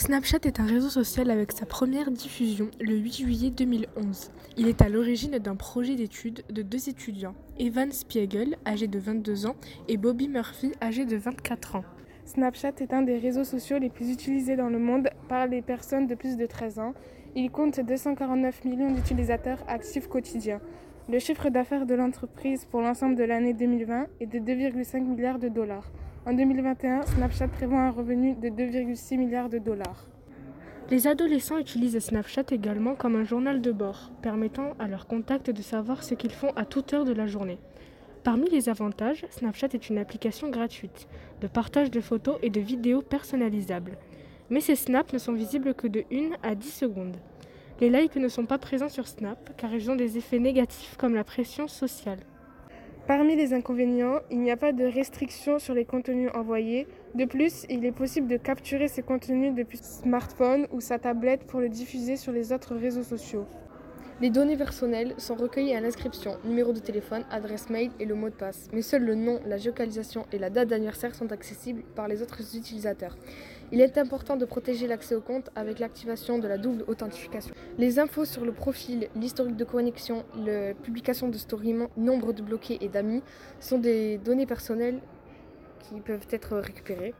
Snapchat est un réseau social avec sa première diffusion le 8 juillet 2011. Il est à l'origine d'un projet d'études de deux étudiants, Evan Spiegel, âgé de 22 ans, et Bobby Murphy, âgé de 24 ans. Snapchat est un des réseaux sociaux les plus utilisés dans le monde par les personnes de plus de 13 ans. Il compte 249 millions d'utilisateurs actifs quotidiens. Le chiffre d'affaires de l'entreprise pour l'ensemble de l'année 2020 est de 2,5 milliards de dollars. En 2021, Snapchat prévoit un revenu de 2,6 milliards de dollars. Les adolescents utilisent Snapchat également comme un journal de bord, permettant à leurs contacts de savoir ce qu'ils font à toute heure de la journée. Parmi les avantages, Snapchat est une application gratuite de partage de photos et de vidéos personnalisables. Mais ces snaps ne sont visibles que de 1 à 10 secondes. Les likes ne sont pas présents sur Snap car ils ont des effets négatifs comme la pression sociale. Parmi les inconvénients, il n'y a pas de restriction sur les contenus envoyés. De plus, il est possible de capturer ces contenus depuis smartphone ou sa tablette pour le diffuser sur les autres réseaux sociaux. Les données personnelles sont recueillies à l'inscription, numéro de téléphone, adresse mail et le mot de passe. Mais seuls le nom, la géocalisation et la date d'anniversaire sont accessibles par les autres utilisateurs. Il est important de protéger l'accès au compte avec l'activation de la double authentification. Les infos sur le profil, l'historique de connexion, la publication de story, nombre de bloqués et d'amis sont des données personnelles qui peuvent être récupérées.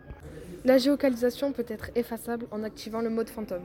La géocalisation peut être effaçable en activant le mode fantôme.